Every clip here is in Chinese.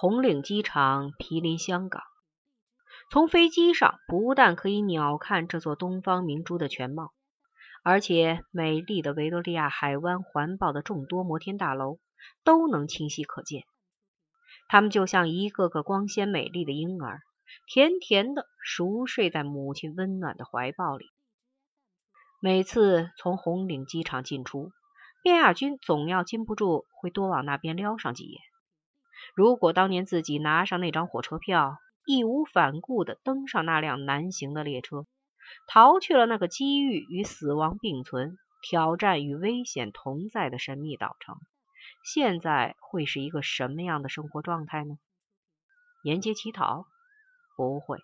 红岭机场毗邻香港，从飞机上不但可以鸟瞰这座东方明珠的全貌，而且美丽的维多利亚海湾环抱的众多摩天大楼都能清晰可见。它们就像一个个光鲜美丽的婴儿，甜甜的熟睡在母亲温暖的怀抱里。每次从红岭机场进出，卞亚军总要禁不住会多往那边撩上几眼。如果当年自己拿上那张火车票，义无反顾地登上那辆南行的列车，逃去了那个机遇与死亡并存、挑战与危险同在的神秘岛城，现在会是一个什么样的生活状态呢？沿街乞讨？不会，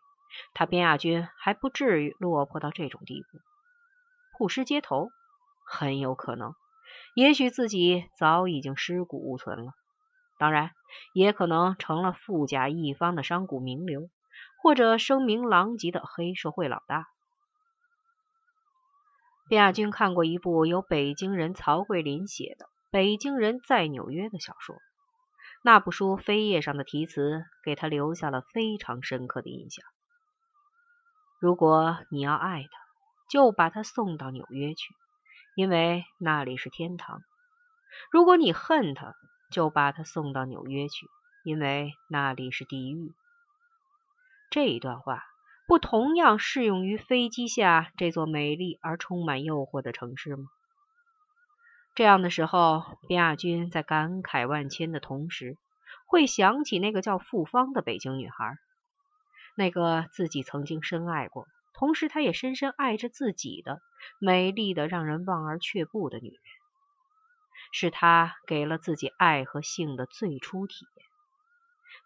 他边亚军还不至于落魄到这种地步。曝尸街头？很有可能。也许自己早已经尸骨无存了，当然，也可能成了富甲一方的商贾名流，或者声名狼藉的黑社会老大。卞亚军看过一部由北京人曹桂林写的《北京人在纽约》的小说，那部书扉页上的题词给他留下了非常深刻的印象。如果你要爱他，就把他送到纽约去。因为那里是天堂。如果你恨他，就把他送到纽约去，因为那里是地狱。这一段话不同样适用于飞机下这座美丽而充满诱惑的城市吗？这样的时候，边亚军在感慨万千的同时，会想起那个叫傅芳的北京女孩，那个自己曾经深爱过。同时，她也深深爱着自己的美丽的、让人望而却步的女人，是他给了自己爱和性的最初体验。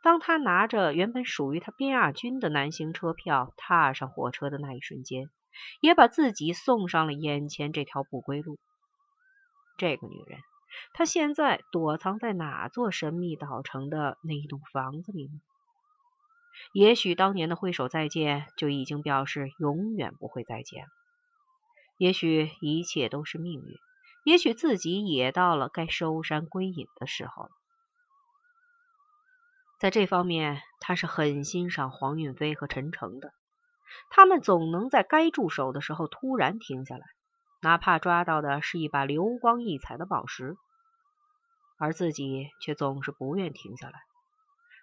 当他拿着原本属于他边亚军的南行车票踏上火车的那一瞬间，也把自己送上了眼前这条不归路。这个女人，她现在躲藏在哪座神秘岛城的那一栋房子里呢？也许当年的挥手再见就已经表示永远不会再见了。也许一切都是命运。也许自己也到了该收山归隐的时候了。在这方面，他是很欣赏黄运飞和陈诚的。他们总能在该住手的时候突然停下来，哪怕抓到的是一把流光溢彩的宝石，而自己却总是不愿停下来。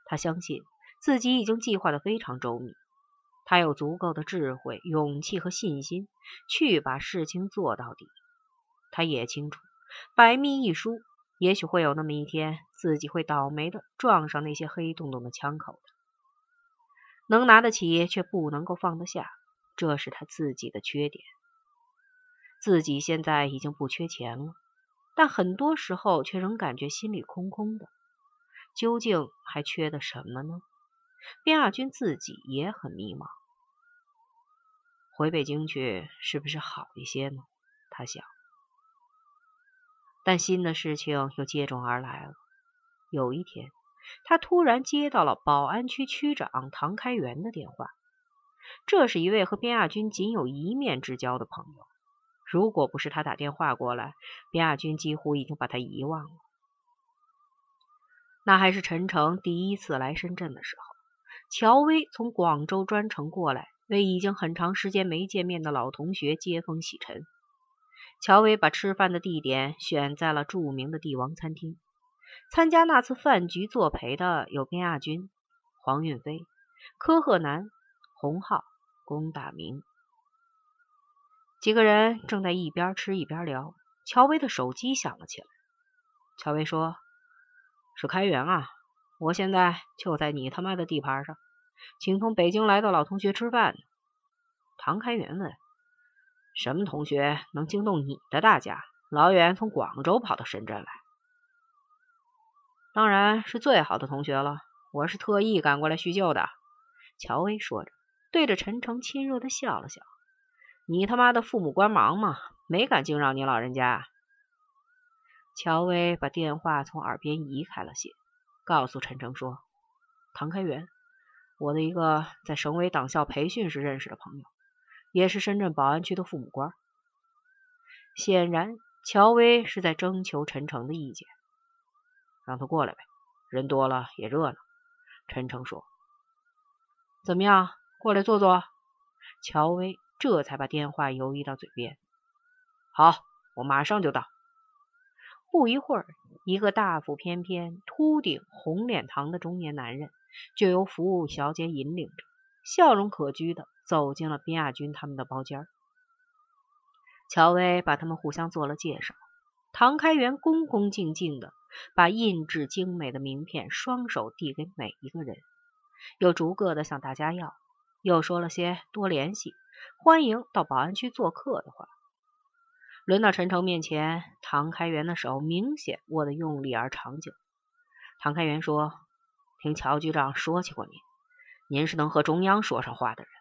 他相信。自己已经计划的非常周密，他有足够的智慧、勇气和信心去把事情做到底。他也清楚，百密一疏，也许会有那么一天，自己会倒霉的撞上那些黑洞洞的枪口的。能拿得起，却不能够放得下，这是他自己的缺点。自己现在已经不缺钱了，但很多时候却仍感觉心里空空的。究竟还缺的什么呢？边亚军自己也很迷茫，回北京去是不是好一些呢？他想，但新的事情又接踵而来了。有一天，他突然接到了宝安区区长唐开元的电话，这是一位和边亚军仅有一面之交的朋友。如果不是他打电话过来，边亚军几乎已经把他遗忘了。那还是陈诚第一次来深圳的时候。乔薇从广州专程过来，为已经很长时间没见面的老同学接风洗尘。乔薇把吃饭的地点选在了著名的帝王餐厅。参加那次饭局作陪的有边亚军、黄运飞、柯赫南、洪浩、龚大明。几个人正在一边吃一边聊，乔薇的手机响了起来。乔薇说：“是开元啊。”我现在就在你他妈的地盘上，请从北京来的老同学吃饭。唐开元问：“什么同学能惊动你的大家，老远从广州跑到深圳来？”当然是最好的同学了，我是特意赶过来叙旧的。乔薇说着，对着陈诚亲热的笑了笑：“你他妈的父母官忙嘛，没敢惊扰你老人家。”乔薇把电话从耳边移开了些。告诉陈诚说：“唐开元，我的一个在省委党校培训时认识的朋友，也是深圳宝安区的父母官。显然，乔薇是在征求陈诚的意见，让他过来呗，人多了也热闹。陈诚说：“怎么样，过来坐坐。”乔薇这才把电话游移到嘴边：“好，我马上就到。”不一会儿，一个大腹翩翩、秃顶、红脸膛的中年男人就由服务小姐引领着，笑容可掬的走进了边亚军他们的包间。乔薇把他们互相做了介绍，唐开元恭恭敬敬的把印制精美的名片双手递给每一个人，又逐个的向大家要，又说了些多联系、欢迎到保安区做客的话。轮到陈诚面前，唐开元的手明显握得用力而长久。唐开元说：“听乔局长说起过你，您是能和中央说上话的人。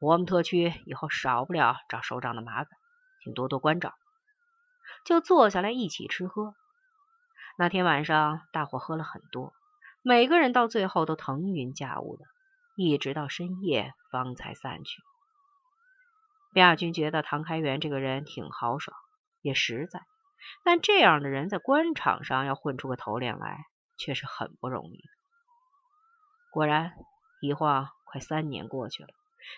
我们特区以后少不了找首长的麻烦，请多多关照。”就坐下来一起吃喝。那天晚上，大伙喝了很多，每个人到最后都腾云驾雾的，一直到深夜方才散去。卞亚军觉得唐开元这个人挺豪爽。也实在，但这样的人在官场上要混出个头脸来，却是很不容易。果然，一晃快三年过去了，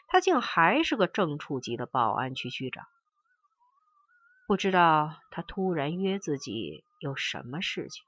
他竟还是个正处级的保安区区长。不知道他突然约自己有什么事情。